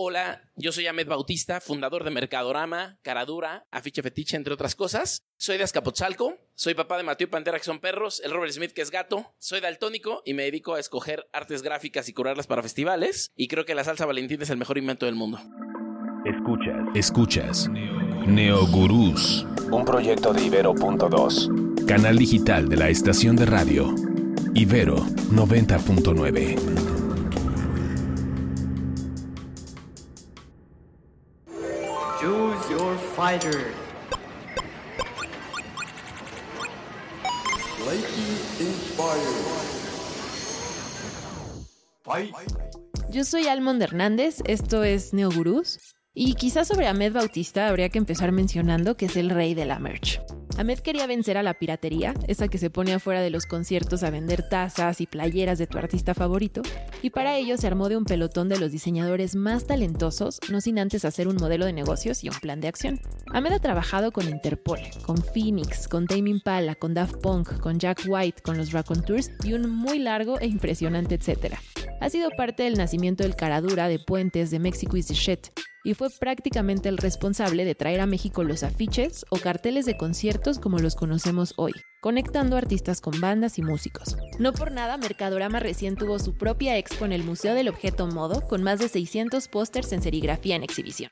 Hola, yo soy Ahmed Bautista, fundador de Mercadorama, Caradura, Afiche Fetiche, entre otras cosas. Soy de Azcapotzalco, soy papá de Mateo y Pantera, que son perros, el Robert Smith, que es gato. Soy daltónico y me dedico a escoger artes gráficas y curarlas para festivales. Y creo que la salsa Valentín es el mejor invento del mundo. Escuchas. Escuchas. Neogurús. Un proyecto de Ibero.2. Canal digital de la estación de radio. Ibero 90.9. fighter. Yo soy Almond Hernández, esto es Neogurús, y quizás sobre Ahmed Bautista habría que empezar mencionando que es el rey de la merch. Ahmed quería vencer a la piratería, esa que se pone afuera de los conciertos a vender tazas y playeras de tu artista favorito, y para ello se armó de un pelotón de los diseñadores más talentosos, no sin antes hacer un modelo de negocios y un plan de acción. Ahmed ha trabajado con Interpol, con Phoenix, con Tame Impala, con Daft Punk, con Jack White, con los Raconteurs y un muy largo e impresionante etcétera. Ha sido parte del nacimiento del Caradura, de Puentes, de is the Shit, y fue prácticamente el responsable de traer a México los afiches o carteles de conciertos como los conocemos hoy, conectando artistas con bandas y músicos. No por nada, Mercadorama recién tuvo su propia expo en el Museo del Objeto Modo, con más de 600 pósters en serigrafía en exhibición.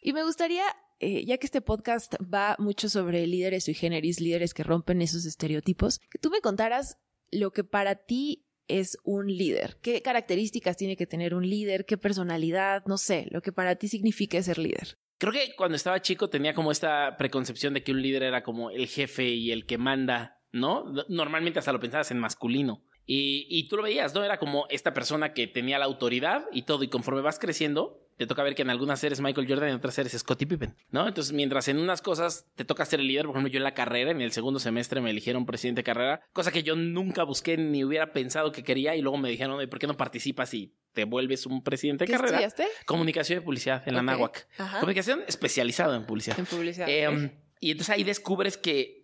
Y me gustaría eh, ya que este podcast va mucho sobre líderes sui generis, líderes que rompen esos estereotipos, que tú me contaras lo que para ti es un líder? ¿Qué características tiene que tener un líder? ¿Qué personalidad? No sé, lo que para ti significa ser líder. Creo que cuando estaba chico tenía como esta preconcepción de que un líder era como el jefe y el que manda, ¿no? Normalmente hasta lo pensabas en masculino. Y, y tú lo veías, ¿no? Era como esta persona que tenía la autoridad y todo. Y conforme vas creciendo, te toca ver que en algunas eres Michael Jordan y en otras eres Scottie Pippen, ¿no? Entonces, mientras en unas cosas te toca ser el líder, por ejemplo, yo en la carrera, en el segundo semestre me eligieron presidente de carrera, cosa que yo nunca busqué ni hubiera pensado que quería y luego me dijeron, ¿por qué no participas y te vuelves un presidente de ¿Qué carrera? estudiaste? Comunicación y publicidad en la náhuac. Ajá. Comunicación especializada en publicidad. En publicidad. Eh, ok. y entonces ahí descubres que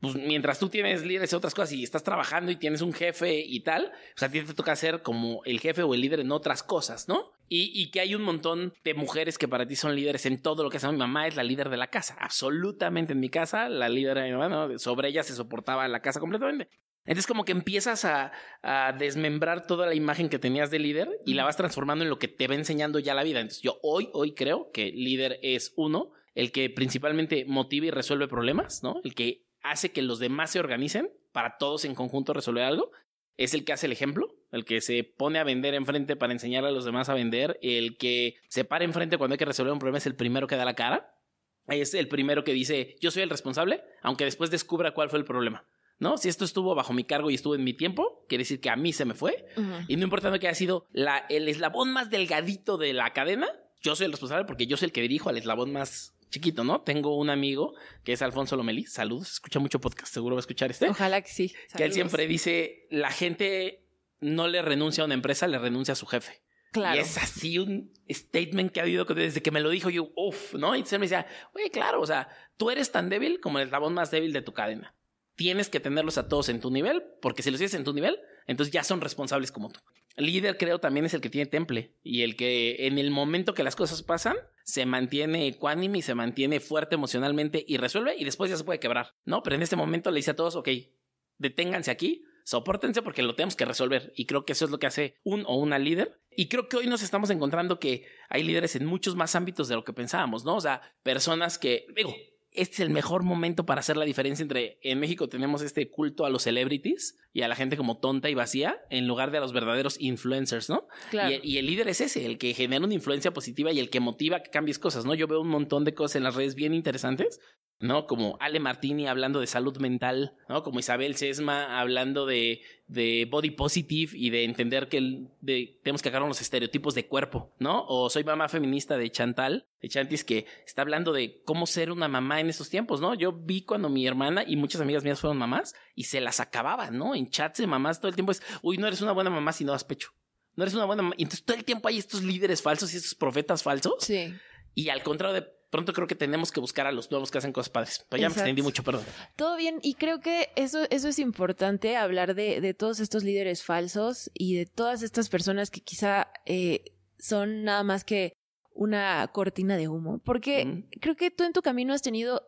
pues, mientras tú tienes líderes y otras cosas y estás trabajando y tienes un jefe y tal, o sea, a ti te toca ser como el jefe o el líder en otras cosas, ¿no? Y, y que hay un montón de mujeres que para ti son líderes en todo lo que hace. Mi mamá es la líder de la casa, absolutamente en mi casa, la líder de mi mamá, ¿no? sobre ella se soportaba la casa completamente. Entonces como que empiezas a, a desmembrar toda la imagen que tenías de líder y la vas transformando en lo que te va enseñando ya la vida. Entonces yo hoy, hoy creo que líder es uno, el que principalmente motiva y resuelve problemas, ¿no? El que hace que los demás se organicen para todos en conjunto resolver algo. Es el que hace el ejemplo, el que se pone a vender enfrente para enseñar a los demás a vender, el que se para enfrente cuando hay que resolver un problema es el primero que da la cara, es el primero que dice yo soy el responsable, aunque después descubra cuál fue el problema. ¿No? Si esto estuvo bajo mi cargo y estuvo en mi tiempo, quiere decir que a mí se me fue. Y no importando que haya sido la, el eslabón más delgadito de la cadena, yo soy el responsable porque yo soy el que dirijo al eslabón más chiquito, ¿no? Tengo un amigo que es Alfonso Lomelí. Saludos, escucha mucho podcast, seguro va a escuchar este. Ojalá que sí. Que él siempre dice, la gente no le renuncia a una empresa, le renuncia a su jefe. Claro. Y es así un statement que ha habido desde que me lo dijo yo, uff, ¿no? Y él me decía, oye, claro, o sea, tú eres tan débil como el eslabón más débil de tu cadena. Tienes que tenerlos a todos en tu nivel, porque si los tienes en tu nivel, entonces ya son responsables como tú. Líder, creo, también es el que tiene temple y el que en el momento que las cosas pasan, se mantiene ecuánime y se mantiene fuerte emocionalmente y resuelve y después ya se puede quebrar, ¿no? Pero en este momento le dice a todos, ok, deténganse aquí, sopórtense porque lo tenemos que resolver. Y creo que eso es lo que hace un o una líder. Y creo que hoy nos estamos encontrando que hay líderes en muchos más ámbitos de lo que pensábamos, ¿no? O sea, personas que, digo, este es el mejor momento para hacer la diferencia entre en México tenemos este culto a los celebrities y a la gente como tonta y vacía en lugar de a los verdaderos influencers, ¿no? Claro. Y, y el líder es ese, el que genera una influencia positiva y el que motiva que cambies cosas, ¿no? Yo veo un montón de cosas en las redes bien interesantes, ¿no? Como Ale Martini hablando de salud mental, ¿no? Como Isabel Sesma hablando de, de body positive y de entender que el- de- tenemos que agarrar los estereotipos de cuerpo, ¿no? O soy mamá feminista de Chantal, de Chantis, que está hablando de cómo ser una mamá en estos tiempos, ¿no? Yo vi cuando mi hermana y muchas amigas mías fueron mamás y se las acababan, ¿no? En chats de mamás todo el tiempo es, uy, no eres una buena mamá si no das pecho. No eres una buena mamá. Y entonces todo el tiempo hay estos líderes falsos y estos profetas falsos. Sí. Y al contrario, de pronto creo que tenemos que buscar a los nuevos que hacen cosas padres. Pero ya me extendí mucho, perdón. Todo bien, y creo que eso, eso es importante, hablar de, de todos estos líderes falsos y de todas estas personas que quizá eh, son nada más que una cortina de humo, porque creo que tú en tu camino has tenido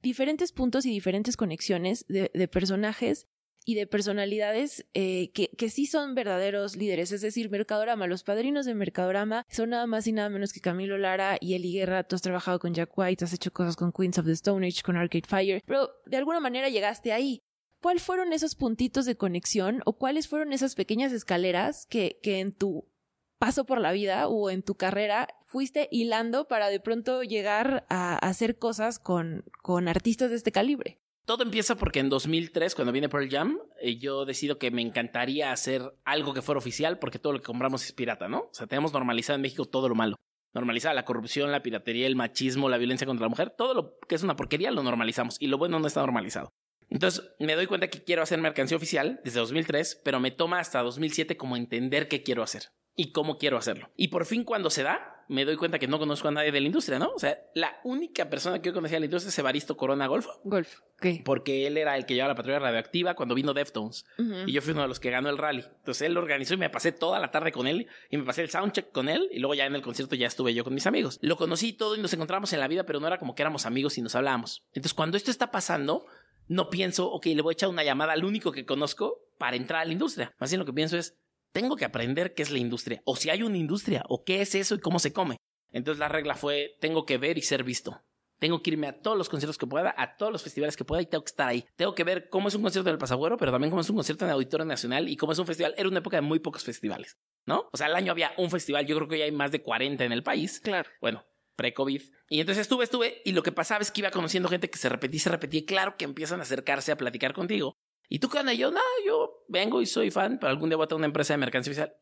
diferentes puntos y diferentes conexiones de, de personajes y de personalidades eh, que, que sí son verdaderos líderes. Es decir, Mercadorama, los padrinos de Mercadorama son nada más y nada menos que Camilo Lara y Eli Guerra. Tú has trabajado con Jack White, has hecho cosas con Queens of the Stone Age, con Arcade Fire, pero de alguna manera llegaste ahí. ¿Cuáles fueron esos puntitos de conexión o cuáles fueron esas pequeñas escaleras que, que en tu paso por la vida o en tu carrera fuiste hilando para de pronto llegar a hacer cosas con, con artistas de este calibre? Todo empieza porque en 2003, cuando viene Pearl Jam, eh, yo decido que me encantaría hacer algo que fuera oficial porque todo lo que compramos es pirata, ¿no? O sea, tenemos normalizado en México todo lo malo. Normalizada la corrupción, la piratería, el machismo, la violencia contra la mujer, todo lo que es una porquería lo normalizamos y lo bueno no está normalizado. Entonces me doy cuenta que quiero hacer mercancía oficial desde 2003, pero me toma hasta 2007 como entender qué quiero hacer y cómo quiero hacerlo. Y por fin cuando se da, me doy cuenta que no conozco a nadie de la industria, ¿no? O sea, la única persona que yo conocía de la industria es Evaristo Corona Golfo Golf. Ok. porque él era el que llevaba la patrulla radioactiva cuando vino Deftones. Y yo fui uno de los que ganó el rally. Entonces él lo organizó y me pasé toda la tarde con él y me pasé el soundcheck con él y luego ya en el concierto ya estuve yo con mis amigos. Lo conocí todo y nos encontramos en la vida, pero no era como que éramos amigos y nos hablábamos. Entonces cuando esto está pasando, no pienso, ok, le voy a echar una llamada al único que conozco para entrar a la industria. Más bien lo que pienso es, tengo que aprender qué es la industria, o si hay una industria, o qué es eso y cómo se come. Entonces la regla fue, tengo que ver y ser visto. Tengo que irme a todos los conciertos que pueda, a todos los festivales que pueda y tengo que estar ahí. Tengo que ver cómo es un concierto en el Pasagüero, pero también cómo es un concierto en el Auditorio Nacional y cómo es un festival. Era una época de muy pocos festivales, ¿no? O sea, al año había un festival, yo creo que ya hay más de 40 en el país. Claro. Bueno, pre-COVID. Y entonces estuve, estuve, y lo que pasaba es que iba conociendo gente que se repetía, y se repetía, y claro que empiezan a acercarse a platicar contigo. ¿Y tú qué onda? Y yo, no, yo vengo y soy fan, pero algún día voy a tener una empresa de mercancía oficial.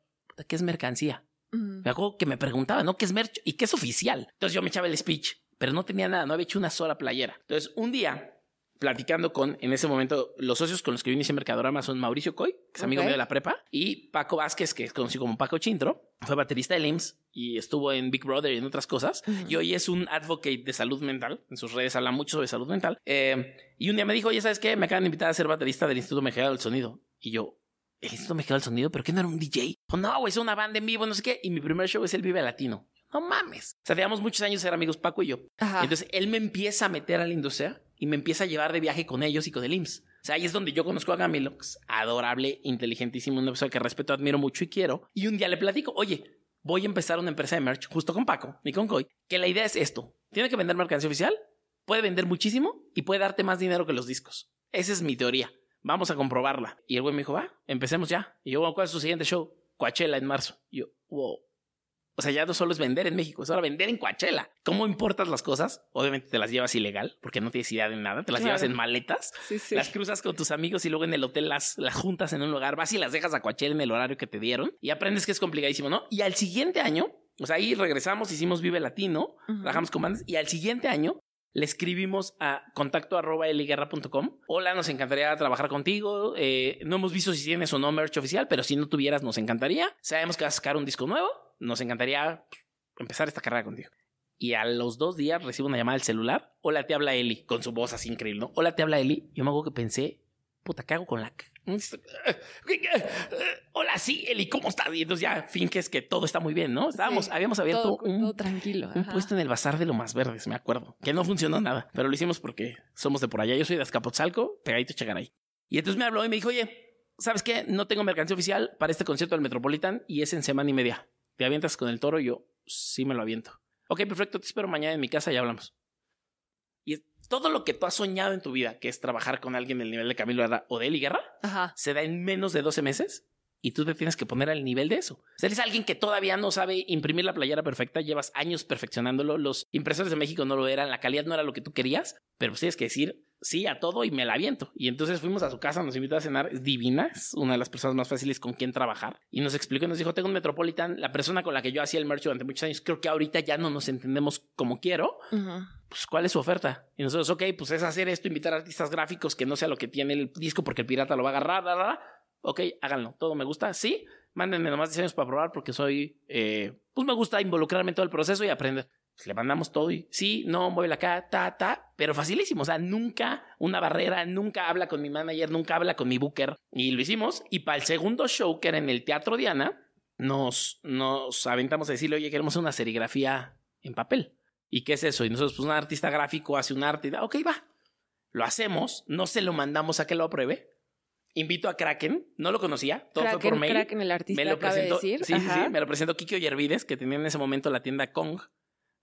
¿Qué es mercancía? Ujú. Me acuerdo que me preguntaba, ¿no? ¿Qué es merch? ¿Y qué es oficial? Entonces yo me echaba el speech, pero no tenía nada, no había hecho una sola playera. Entonces un día, platicando con, en ese momento, los socios con los que yo inicié Mercadorama son Mauricio Coy, que es amigo mío de la prepa, y Paco Vázquez, que es conocido como Paco Chintro, fue baterista de LIMS y estuvo en Big Brother y en otras cosas. Y hoy es un advocate de salud mental. En sus redes habla mucho sobre salud mental. Eh, y un día me dijo, oye, ¿sabes qué? Me acaban de invitar a ser baterista del Instituto Mexicano del Sonido. Y yo, ¿el Instituto Mexicano del Sonido? ¿Pero qué no era un DJ? Dijo, no, güey, es una banda en vivo, no sé qué. Y mi primer show es el Vive Latino. No mames. O sea, teníamos muchos años de ser amigos Paco y yo. Ajá. Entonces él me empieza a meter a la industria y me empieza a llevar de viaje con ellos y con el IMSS. O sea, ahí es donde yo conozco a Gamilo, que es adorable, inteligentísimo, una persona que respeto, admiro mucho y quiero. Y un día le platico, oye, voy a empezar una empresa de merch justo con Paco y con Coy, que la idea es esto. Tiene que vender mercancía oficial, puede vender muchísimo y puede darte más dinero que los discos. Esa es mi teoría. Vamos a comprobarla. Y el güey me dijo, va, empecemos ya. Y yo, ¿cuál es su siguiente show? Coachella en marzo. Y yo, wow. O sea, ya no solo es vender en México, es ahora vender en Coachella. ¿Cómo importas las cosas? Obviamente te las llevas ilegal, porque no tienes idea de nada. Te las Claro. llevas en maletas, Sí, sí. las cruzas con tus amigos y luego en el hotel las, las juntas en un lugar. Vas y las dejas a Coachella en el horario que te dieron y aprendes que es complicadísimo, ¿no? Y al siguiente año, o sea, ahí regresamos, hicimos Vive Latino, Ujú. trabajamos con bandas y al siguiente año le escribimos a contacto arroba eliguerra.com. Hola, nos encantaría trabajar contigo. Eh, no hemos visto si tienes o no merch oficial, pero si no tuvieras, nos encantaría. Sabemos que vas a sacar un disco nuevo. Nos encantaría pues, empezar esta carrera contigo. Y a los dos días recibo una llamada del celular. Hola, te habla Eli, con su voz así increíble, ¿no? Hola, te habla Eli. Yo me acuerdo que pensé, puta, ¿qué hago con la... Hola, sí, Eli, ¿cómo estás? Y entonces ya finges que todo está muy bien, ¿no? Estábamos, Sí, habíamos abierto todo, un todo tranquilo. un puesto en el bazar de lo más verdes, me acuerdo. Que no funcionó nada, pero lo hicimos porque somos de por allá. Yo soy de Azcapotzalco, pegadito Chegaray. Y entonces me habló y me dijo, oye, ¿sabes qué? No tengo mercancía oficial para este concierto del Metropolitan y es en semana y media. ¿Te avientas con el toro? Y yo, sí me lo aviento. Ok, perfecto, te espero mañana en mi casa y hablamos. Todo lo que tú has soñado en tu vida, que es trabajar con alguien del nivel de Camilo Herrera o de Eli Guerra, Ajá. se da en menos de 12 meses y tú te tienes que poner al nivel de eso. O sea, eres alguien que todavía no sabe imprimir la playera perfecta, llevas años perfeccionándolo, los impresores de México no lo eran, la calidad no era lo que tú querías, pero pues tienes que decir sí a todo y me la aviento. Y entonces fuimos a su casa, nos invitó a cenar, es divina, es una de las personas más fáciles con quien trabajar. Y nos explicó y nos dijo, tengo un Metropolitan, la persona con la que yo hacía el merch durante muchos años, creo que ahorita ya no nos entendemos como quiero, pues, ¿cuál es su oferta? Y nosotros, ok, pues es hacer esto, invitar artistas gráficos que no sea lo que tiene el disco porque el pirata lo va a agarrar, la, la, la. Ok, háganlo, todo me gusta, sí, mándenme nomás diseños para probar porque soy, eh, pues me gusta involucrarme en todo el proceso y aprender. Pues le mandamos todo y sí, no, mueve acá, ta, ta, pero facilísimo, o sea, nunca una barrera, nunca habla con mi manager, nunca habla con mi booker y lo hicimos y para el segundo show que era en el Teatro Diana, nos, nos aventamos a decirle, oye, queremos una serigrafía en papel. ¿Y qué es eso? Y nosotros, pues un artista gráfico hace un arte y da, ok, va. Lo hacemos, no se lo mandamos a que lo apruebe. Invito a Kraken, no lo conocía, todo fue por mail. Kraken, el artista, me lo de decir. sí, sí, sí, me lo presentó Kiki Yervides, que tenía en ese momento la tienda Kong.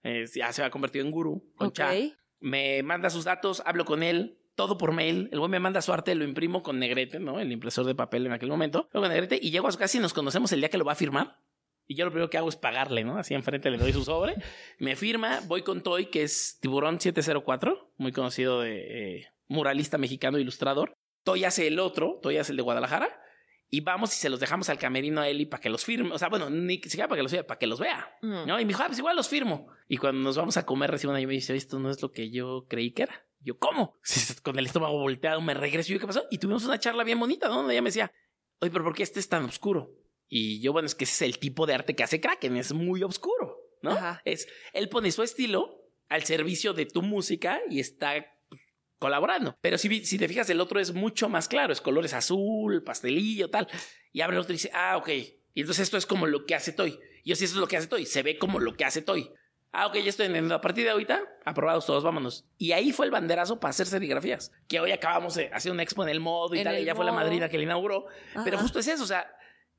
Eh, ya se ha convertido en gurú con Ok. Cha. Me manda sus datos, hablo con él, todo por mail. El güey me manda su arte, lo imprimo con Negrete, ¿no? El impresor de papel en aquel momento. Luego con Negrete y llego a su casa y nos conocemos el día que lo va a firmar. Y yo lo primero que hago es pagarle, ¿no? Así enfrente le doy su sobre. Me firma, voy con Toy, que es Tiburón 704, muy conocido de eh, muralista mexicano, ilustrador. Toy hace el otro, Toy hace el de Guadalajara. Y vamos y se los dejamos al camerino a Eli para que los firme. O sea, bueno, ni siquiera para que los vea, para que los vea. Mm. ¿no? Y me dijo, ah, pues igual los firmo. Y cuando nos vamos a comer, recibo una y me dice, esto no es lo que yo creí que era. Yo, ¿cómo? Con el estómago volteado me regreso. Y yo, ¿qué pasó? Y tuvimos una charla bien bonita, ¿no? Donde ella me decía, oye, pero ¿por qué este es tan oscuro? Y yo, bueno, es que ese es el tipo de arte que hace Kraken, es muy oscuro, ¿no? Ajá. Es, él pone su estilo al servicio de tu música y está colaborando. Pero si, si te fijas, el otro es mucho más claro, es colores azul, pastelillo, tal. Y abre el otro y dice, ah, ok. Y entonces esto es como lo que hace Toy. Y yo, sí, eso es lo que hace Toy, se ve como lo que hace Toy. Ah, ok, ya estoy entendiendo. A partir de ahorita, aprobados todos, vámonos. Y ahí fue el banderazo para hacer serigrafías. Que hoy acabamos de hacer una expo en el modo y En tal. el Ella fue la madrina que le inauguró. Pero justo es eso, o sea,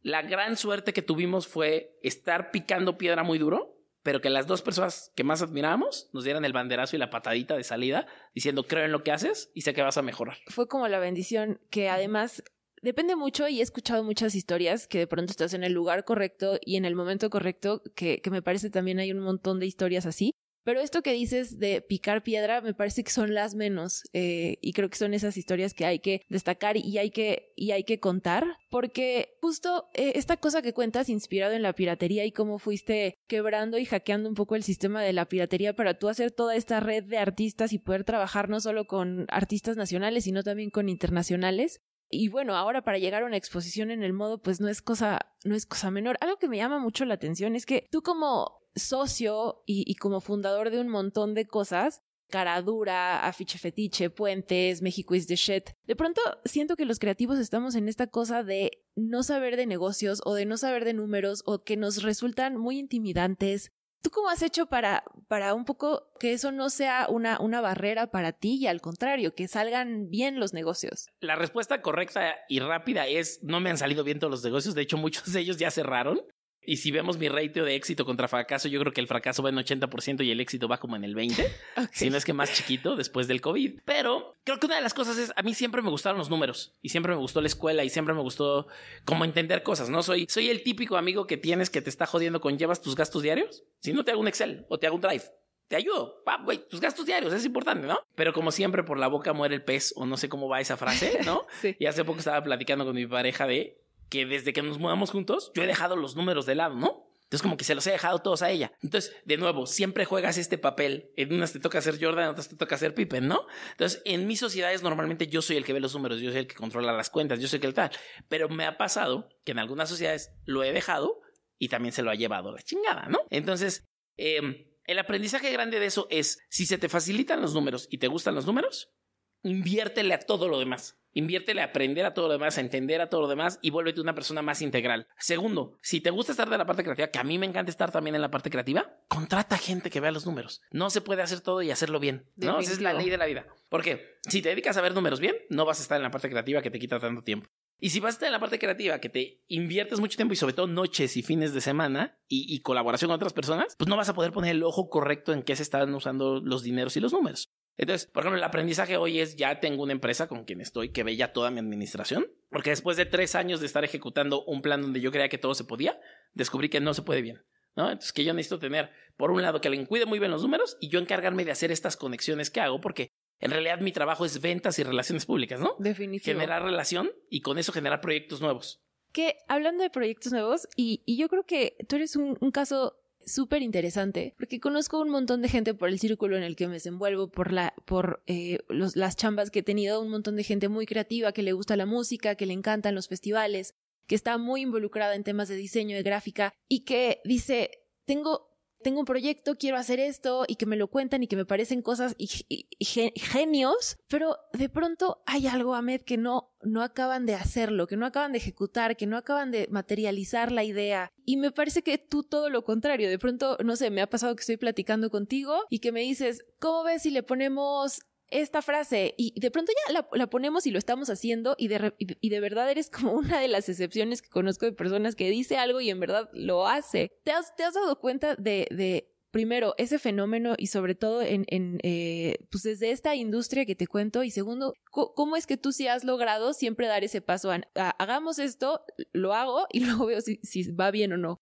la gran suerte que tuvimos fue estar picando piedra muy duro, pero que las dos personas que más admirábamos nos dieran el banderazo y la patadita de salida, diciendo, creo en lo que haces y sé que vas a mejorar. fue como la bendición que además depende mucho y he escuchado muchas historias que de pronto estás en el lugar correcto y en el momento correcto, que, que me parece también hay un montón de historias así. Pero esto que dices de picar piedra me parece que son las menos eh, y creo que son esas historias que hay que destacar y hay que, y hay que contar porque justo eh, esta cosa que cuentas inspirado en la piratería y cómo fuiste quebrando y hackeando un poco el sistema de la piratería para tú hacer toda esta red de artistas y poder trabajar no solo con artistas nacionales sino también con internacionales y bueno, ahora para llegar a una exposición en el modo, pues no es cosa, no es cosa menor. Algo que me llama mucho la atención es que tú como socio y, como fundador de un montón de cosas, Caradura, Afiche Fetiche, Puentes, México is the shit. De pronto siento que los creativos estamos en esta cosa de no saber de negocios o de no saber de números o que nos resultan muy intimidantes. ¿Tú cómo has hecho para, para un poco que eso no sea una, una barrera para ti y al contrario, que salgan bien los negocios? La respuesta correcta y rápida es, no me han salido bien todos los negocios, de hecho muchos de ellos ya cerraron. Y si vemos mi ratio de éxito contra fracaso, yo creo que el fracaso va en 80% y el éxito va como en el 20%. Si no es que más chiquito después del COVID. Pero creo que una de las cosas es, a mí siempre me gustaron los números y siempre me gustó la escuela y siempre me gustó como entender cosas, ¿no? Soy, soy el típico amigo que tienes que te está jodiendo con llevas tus gastos diarios. Si no te hago un Excel o te hago un Drive. Te ayudo, pa, güey, tus gastos diarios es importante, ¿no? Pero como siempre, por la boca muere el pez, o no sé cómo va esa frase, ¿no? Sí. Y hace poco estaba platicando con mi pareja de que desde que nos mudamos juntos, yo he dejado los números de lado, ¿no? Entonces como que se los he dejado todos a ella. Entonces, de nuevo, siempre juegas este papel. En unas te toca hacer Jordan, en otras te toca hacer Pippen, ¿no? Entonces, en mis sociedades normalmente yo soy el que ve los números, yo soy el que controla las cuentas, yo soy el tal. Pero me ha pasado que en algunas sociedades lo he dejado y también se lo ha llevado la chingada, ¿no? Entonces, eh, el aprendizaje grande de eso es, si se te facilitan los números y te gustan los números, inviértele a todo lo demás. Inviértele a aprender a todo lo demás, a entender a todo lo demás y vuélvete una persona más integral. Segundo, si te gusta estar de la parte creativa, que a mí me encanta estar también en la parte creativa, contrata gente que vea los números. No se puede hacer todo y hacerlo bien. ¿no? Esa es la ley de la vida. Porque si te dedicas a ver números bien, no vas a estar en la parte creativa que te quita tanto tiempo. Y si vas a estar en la parte creativa, que te inviertes mucho tiempo y sobre todo noches y fines de semana y, y colaboración con otras personas, pues no vas a poder poner el ojo correcto en qué se están usando los dineros y los números. Entonces, por ejemplo, el aprendizaje hoy es ya tengo una empresa con quien estoy que ve ya toda mi administración, porque después de tres años de estar ejecutando un plan donde yo creía que todo se podía, descubrí que no se puede bien. ¿no? Entonces, que yo necesito tener, por un lado, que alguien cuide muy bien los números y yo encargarme de hacer estas conexiones que hago, porque en realidad mi trabajo es ventas y relaciones públicas, ¿no? Definitivo. Generar relación y con eso generar proyectos nuevos. Que hablando de proyectos nuevos, y, y yo creo que tú eres un, un caso súper interesante, porque conozco un montón de gente por el círculo en el que me desenvuelvo, por, la, por eh, los, las chambas que he tenido, un montón de gente muy creativa, que le gusta la música, que le encantan los festivales, que está muy involucrada en temas de diseño, de gráfica, y que dice, tengo tengo un proyecto, quiero hacer esto y que me lo cuentan y que me parecen cosas genios, pero de pronto hay algo, Ahmed, que no, no acaban de hacerlo, que no acaban de ejecutar, que no acaban de materializar la idea. Y me parece que tú todo lo contrario. De pronto, no sé, me ha pasado que estoy platicando contigo y que me dices, ¿cómo ves si le ponemos esta frase y de pronto ya la, ponemos y lo estamos haciendo y de, y de- verdad eres como una de las excepciones que conozco de personas que dice algo y en verdad lo hace. ¿Te has, te has dado cuenta de, de, primero, ese fenómeno y sobre todo en, en eh, pues desde esta industria que te cuento y segundo, ¿cómo es que tú sí has logrado siempre dar ese paso a, a- hagamos esto, lo hago y luego veo si, si va bien o no?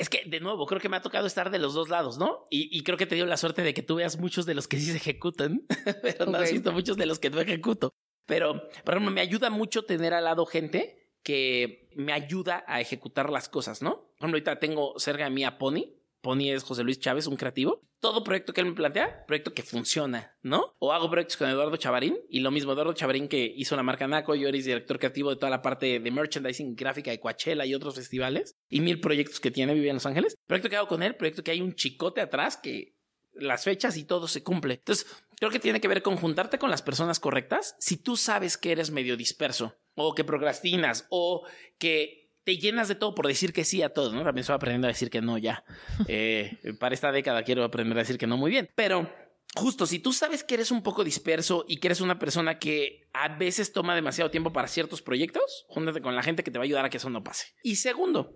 Es que, de nuevo, creo que me ha tocado estar de los dos lados, ¿no? Y, y creo que te dio la suerte de que tú veas muchos de los que sí se ejecutan, pero no has visto muchos de los que no ejecuto. Pero, por ejemplo, me ayuda mucho tener al lado gente que me ayuda a ejecutar las cosas, ¿no? Por ejemplo, ahorita tengo cerca de mí a Pony. Pony es José Luis Chávez, un creativo. Todo proyecto que él me plantea, proyecto que funciona, ¿no? O hago proyectos con Eduardo Chavarín y lo mismo, Eduardo Chavarín que hizo la marca Naco, yo eres director creativo de toda la parte de merchandising gráfica de Coachella y otros festivales y mil proyectos que tiene, vive en Los Ángeles. Proyecto que hago con él, proyecto que hay un chicote atrás que las fechas y todo se cumple. Entonces, creo que tiene que ver con juntarte con las personas correctas. Si tú sabes que eres medio disperso o que procrastinas o que te llenas de todo por decir que sí a todo, ¿no? También estoy aprendiendo a decir que no ya. Eh, para esta década quiero aprender a decir que no muy bien. Pero justo, si tú sabes que eres un poco disperso y que eres una persona que a veces toma demasiado tiempo para ciertos proyectos, júntate con la gente que te va a ayudar a que eso no pase. Y segundo,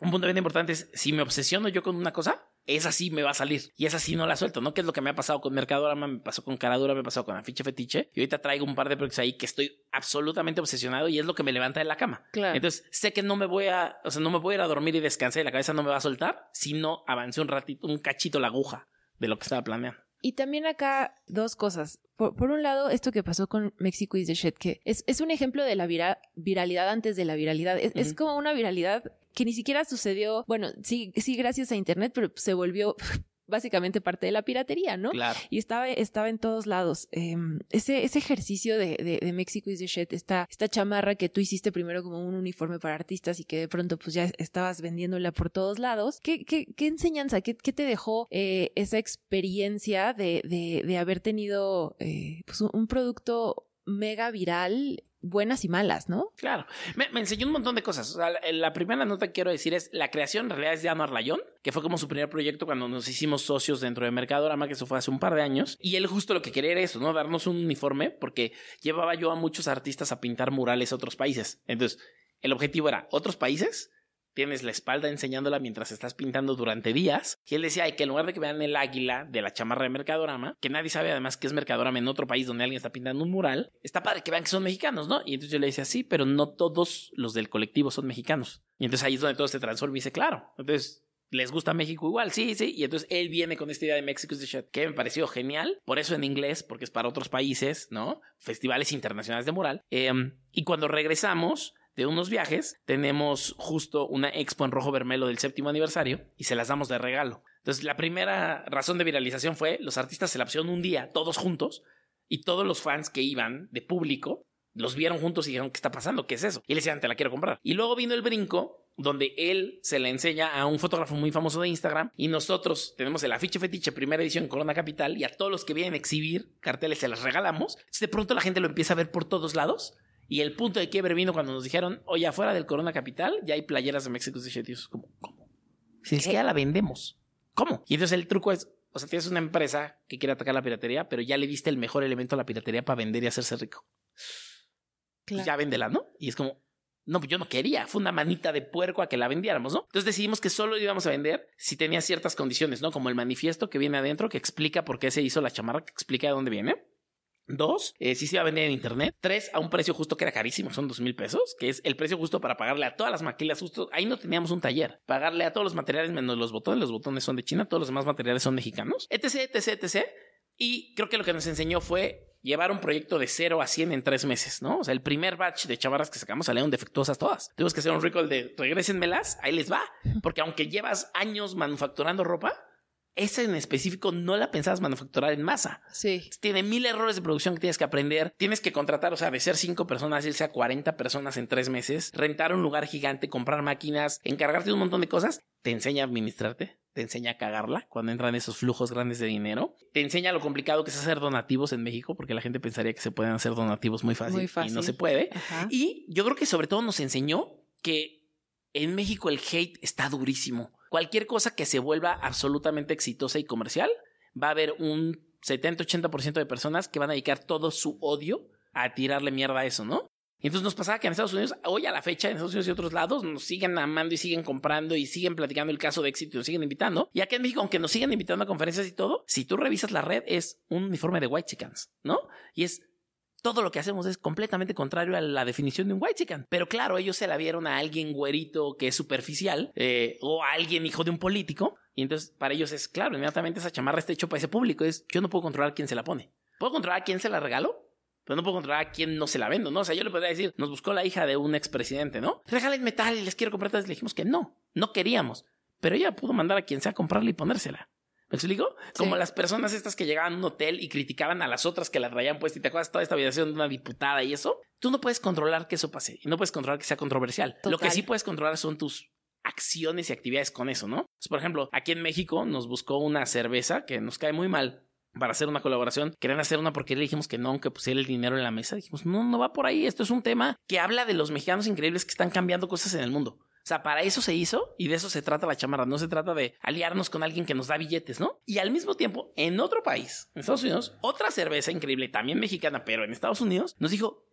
un punto bien importante es, si me obsesiono yo con una cosa, esa sí me va a salir. Y esa sí no la suelto, ¿no? Que es lo que me ha pasado con Mercadorama, me pasó con Caradura, me pasó con Afiche Fetiche. Y ahorita traigo un par de proyectos ahí que estoy absolutamente obsesionado y es lo que me levanta de la cama. Claro. Entonces, sé que no me voy a, o sea, no me voy a ir a dormir y descansar y la cabeza no me va a soltar si no avancé un ratito, un cachito la aguja de lo que estaba planeando. Y también acá dos cosas. Por, por un lado, esto que pasó con Mexico is the shit, que es, es un ejemplo de la vira- viralidad antes de la viralidad. Es, como una viralidad que ni siquiera sucedió, bueno, sí, sí, gracias a Internet, pero se volvió básicamente parte de la piratería, ¿no? Claro. Y estaba, estaba en todos lados. Eh, ese, ese ejercicio de, de, de México is the shit, esta, esta chamarra que tú hiciste primero como un uniforme para artistas y que de pronto pues ya estabas vendiéndola por todos lados. ¿Qué, qué, qué enseñanza, qué, qué te dejó eh, esa experiencia de, de, de haber tenido eh, pues, un, un producto mega viral, buenas y malas, ¿no? Claro, me, enseñó un montón de cosas. O sea, la, primera nota que quiero decir es la creación en realidad es de Anuar Layón, que fue como su primer proyecto cuando nos hicimos socios dentro de Mercadorama, que eso fue hace un par de años. Y él justo lo que quería era eso, ¿no? Darnos un uniforme, porque llevaba yo a muchos artistas a pintar murales a otros países. Entonces, el objetivo era otros países. Tienes la espalda enseñándola mientras estás pintando durante días. Y él decía, ay, que en lugar de que vean el águila de la chamarra de Mercadorama, que nadie sabe además que es Mercadorama en otro país donde alguien está pintando un mural, está padre que vean que son mexicanos, ¿no? Y entonces yo le decía, sí, pero no todos los del colectivo son mexicanos. Y entonces ahí es donde todo se transforma y dice, claro. Entonces, ¿les gusta México igual? Sí, sí. Y entonces él viene con esta idea de Mexico is the shit, que me pareció genial. Por eso en inglés, porque es para otros países, ¿no? Festivales internacionales de mural. Eh, y cuando regresamos de unos viajes, tenemos justo una expo en rojo vermelo del séptimo aniversario y se las damos de regalo. Entonces, la primera razón de viralización fue los artistas se la pusieron un día, todos juntos, y todos los fans que iban de público los vieron juntos y dijeron, ¿qué está pasando? ¿Qué es eso? Y le decían, te la quiero comprar. Y luego vino el brinco donde él se la enseña a un fotógrafo muy famoso de Instagram y nosotros tenemos el afiche fetiche primera edición Corona Capital y a todos los que vienen a exhibir carteles se las regalamos. De pronto la gente lo empieza a ver por todos lados y el punto de quiebre vino cuando nos dijeron, oye, afuera del Corona Capital ya hay playeras de México de Shit. Y eso es como, ¿cómo? Si es que ya la vendemos. ¿Cómo? Y entonces el truco es, o sea, tienes una empresa que quiere atacar la piratería, pero ya le diste el mejor elemento a la piratería para vender y hacerse rico. Y ya véndela, ¿no? Y es como, no, pues yo no quería, fue una manita de puerco a que la vendiéramos, ¿no? Entonces decidimos que solo íbamos a vender si tenía ciertas condiciones, ¿no? Como el manifiesto que viene adentro, que explica por qué se hizo la chamarra, que explica de dónde viene. Dos, eh, si se iba a vender en internet. Tres, a un precio justo que era carísimo, son dos mil pesos, que es el precio justo para pagarle a todas las maquilas. Justo ahí no teníamos un taller. Pagarle a todos los materiales menos los botones. Los botones son de China, todos los demás materiales son mexicanos. Etc, etc, etc. Y creo que lo que nos enseñó fue llevar un proyecto de 0 a 100 en tres meses, ¿no? O sea, el primer batch de chamarras que sacamos salieron defectuosas todas. Tuvimos que hacer un recall de regrésenmelas, ahí les va. Porque aunque llevas años manufacturando ropa, esa en específico no la pensabas manufacturar en masa. Sí. Tiene mil errores de producción que tienes que aprender. Tienes que contratar, o sea, de ser cinco personas, irse a 40 personas en tres meses, rentar un lugar gigante, comprar máquinas, encargarte de un montón de cosas. Te enseña a administrarte, te enseña a cagarla cuando entran esos flujos grandes de dinero. Te enseña lo complicado que es hacer donativos en México, porque la gente pensaría que se pueden hacer donativos muy fácil, Muy fácil. y no se puede. Ajá. Y yo creo que sobre todo nos enseñó que en México el hate está durísimo. Cualquier cosa que se vuelva absolutamente exitosa y comercial, va a haber un 70-80% de personas que van a dedicar todo su odio a tirarle mierda a eso, ¿no? Y entonces nos pasaba que en Estados Unidos, hoy a la fecha, en Estados Unidos y otros lados, nos siguen amando y siguen comprando y siguen platicando el caso de éxito y nos siguen invitando. Y acá en México, aunque nos siguen invitando a conferencias y todo, si tú revisas la red, es un uniforme de white chickens, ¿no? Y es todo lo que hacemos es completamente contrario a la definición de un white chicken. Pero claro, ellos se la vieron a alguien güerito que es superficial eh, o a alguien hijo de un político. Y entonces para ellos es claro, inmediatamente esa chamarra está hecho para ese público. Es yo no puedo controlar quién se la pone. Puedo controlar quién se la regalo, pero no puedo controlar a quién no se la vendo, ¿no? O sea, yo le podría decir, nos buscó la hija de un expresidente, ¿no? Regalen metal y les quiero comprar. Le dijimos que no, no queríamos. Pero ella pudo mandar a quien sea a comprarla y ponérsela. ¿Me explico? Como Sí. las personas estas que llegaban a un hotel y criticaban a las otras que la traían puesta y te acuerdas toda esta habitación de una diputada y eso. Tú no puedes controlar que eso pase y no puedes controlar que sea controversial. Lo que sí puedes controlar son tus acciones y actividades con eso, ¿no? Pues, por ejemplo, aquí en México nos buscó una cerveza que nos cae muy mal para hacer una colaboración. Querían hacer una porque le dijimos que no, aunque pusiera el dinero en la mesa. Dijimos, no, no va por ahí. Esto es un tema que habla de los mexicanos increíbles que están cambiando cosas en el mundo. O sea, para eso se hizo y de eso se trata la chamarra. No se trata de aliarnos con alguien que nos da billetes, ¿no? Y al mismo tiempo, en otro país, en Estados Unidos, otra cerveza increíble, también mexicana, pero en Estados Unidos, nos dijo,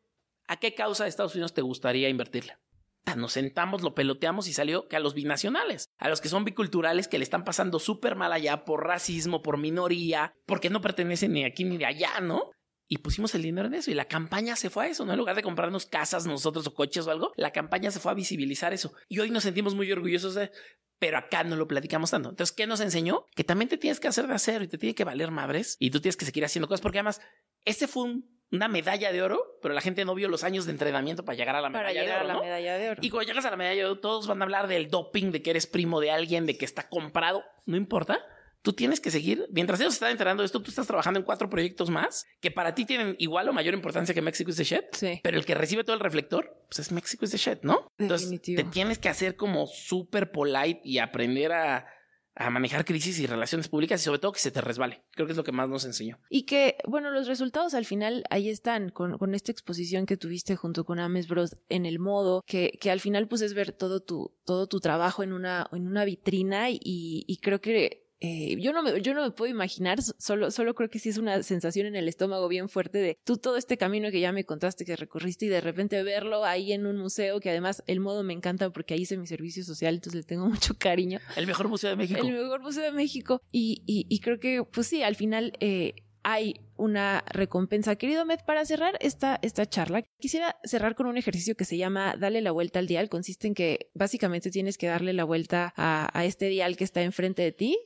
¿a qué causa de Estados Unidos te gustaría invertirle? Ah, Nos sentamos, lo peloteamos y salió que a los binacionales, a los que son biculturales que le están pasando súper mal allá por racismo, por minoría, porque no pertenecen ni aquí ni de allá, ¿no? Y pusimos el dinero en eso y la campaña se fue a eso, ¿no? En lugar de comprarnos casas nosotros o coches o algo, la campaña se fue a visibilizar eso. Y hoy nos sentimos muy orgullosos de... Pero acá no lo platicamos tanto. Entonces, ¿qué nos enseñó? Que también te tienes que hacer de acero y te tiene que valer madres y tú tienes que seguir haciendo cosas porque además, este fue un- una medalla de oro, pero la gente no vio los años de entrenamiento para llegar a la medalla Para de llegar oro, a la ¿no? medalla de oro. Y cuando llegas a la medalla de oro, todos van a hablar del doping, de que eres primo de alguien, de que está comprado. No importa. Tú tienes que seguir. Mientras ellos están enterando de esto, tú estás trabajando en cuatro proyectos más que para ti tienen igual o mayor importancia que Mexico is the shit. Sí. Pero el que recibe todo el reflector, pues es Mexico is the shit, ¿no? Entonces Definitivo. te tienes que hacer como súper polite y aprender a, a manejar crisis y relaciones públicas y sobre todo que se te resbale. Creo que es lo que más nos enseñó. Y que, bueno, los resultados al final ahí están, con, con esta exposición que tuviste junto con Ames Bros en el modo, que, que al final pues es ver todo tu, todo tu trabajo en una, en una vitrina y, y creo que eh, yo, no me, yo no me puedo imaginar, solo, solo creo que sí es una sensación en el estómago bien fuerte de tú todo este camino que ya me contaste que recorriste y de repente verlo ahí en un museo, que además el modo me encanta porque ahí hice mi servicio social, entonces le tengo mucho cariño. El mejor museo de México. El mejor museo de México. Y, y, y creo que, pues sí, al final eh, hay una recompensa. Querido Med, para cerrar esta, esta charla, quisiera cerrar con un ejercicio que se llama Dale la vuelta al dial. Consiste en que básicamente tienes que darle la vuelta a, a este dial que está enfrente de ti,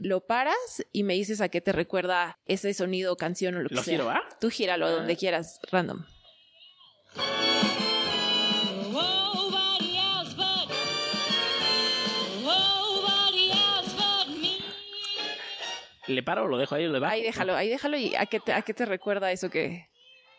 lo paras y me dices a qué te recuerda ese sonido, canción o lo que Lo sea. giro, ¿ah? Tú gíralo donde quieras, random. ¿Le paro o lo dejo ahí o le va? Ahí déjalo, ahí déjalo y a qué te, a qué te recuerda eso que,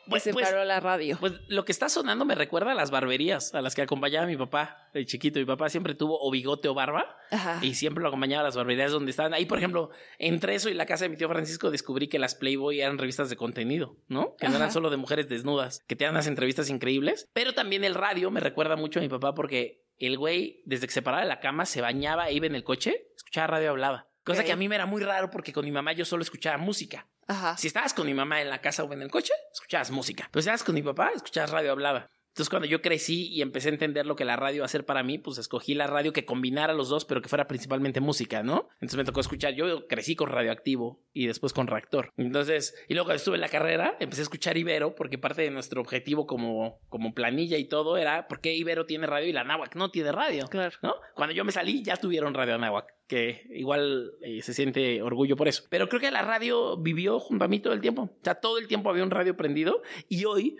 que Pues- se pues- paró la radio. Pues lo que está sonando me recuerda a las barberías a las que acompañaba mi papá de chiquito. Mi papá siempre tuvo o bigote o barba Ajá. y siempre lo acompañaba a las barberías donde estaban. Ahí, por ejemplo, entre eso y la casa de mi tío Francisco descubrí que las Playboy eran revistas de contenido, ¿no? Que no eran solo de mujeres desnudas, que te dan unas entrevistas increíbles. Pero también el radio me recuerda mucho a mi papá porque el güey, desde que se paraba de la cama, se bañaba iba en el coche, escuchaba radio hablaba. Cosa que a mí me era muy raro porque con mi mamá yo solo escuchaba música. Ajá. Si estabas con mi mamá en la casa o en el coche, escuchabas música. Pero si estabas con mi papá, escuchabas radio hablada. Entonces, cuando yo crecí y empecé a entender lo que la radio iba a hacer para mí, pues escogí la radio que combinara los dos, pero que fuera principalmente música, ¿no? Entonces me tocó escuchar. Yo crecí con radioactivo y después con reactor. Entonces, y luego cuando estuve en la carrera, empecé a escuchar Ibero, porque parte de nuestro objetivo como, como planilla y todo era por qué Ibero tiene radio y la Náhuac no tiene radio. Claro. ¿no? Cuando yo me salí ya tuvieron Radio Anáhuac, que igual eh, se siente orgullo por eso. Pero creo que la radio vivió junto a mí todo el tiempo. O sea, todo el tiempo había un radio prendido y hoy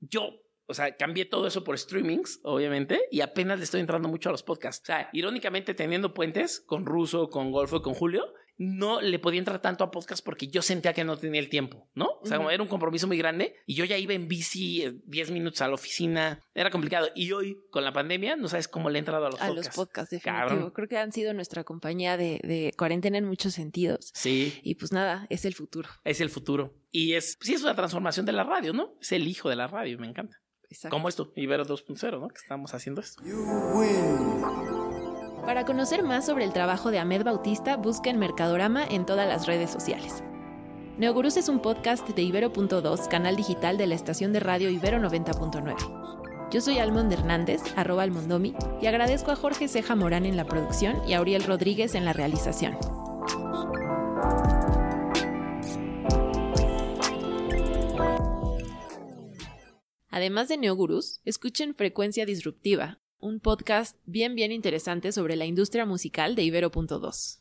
yo, o sea, cambié todo eso por streamings, obviamente, y apenas le estoy entrando mucho a los podcasts. O sea, irónicamente teniendo puentes con Russo, con Golfo, con Julio, no le podía entrar tanto a podcast porque yo sentía que no tenía el tiempo, ¿no? O sea, Ujú. era un compromiso muy grande y yo ya iba en bici eh, 10 minutos a la oficina, era complicado. Y hoy, con la pandemia, no sabes cómo le he entrado a los A podcasts. los podcasts, definitivo. Cabrón. Creo que han sido nuestra compañía de, de cuarentena en muchos sentidos. Sí, Y pues nada, es el futuro. es el futuro. Y es, sí, es una transformación de la radio, ¿no? Es el hijo de la radio, me encanta. Exacto. Como esto, Ibero 2.0, ¿no? Que estamos haciendo esto. Para conocer más sobre el trabajo de Ahmed Bautista, busquen Mercadorama en todas las redes sociales. Neogurús es un podcast de Ibero.2, canal digital de la estación de radio Ibero 90.9. Yo soy Almond Hernández, arroba Almondomi, y agradezco a Jorge Ceja Morán en la producción y a Auriel Rodríguez en la realización. Además de Neogurús, escuchen Frecuencia Disruptiva, un podcast bien bien interesante sobre la industria musical de Ibero.2.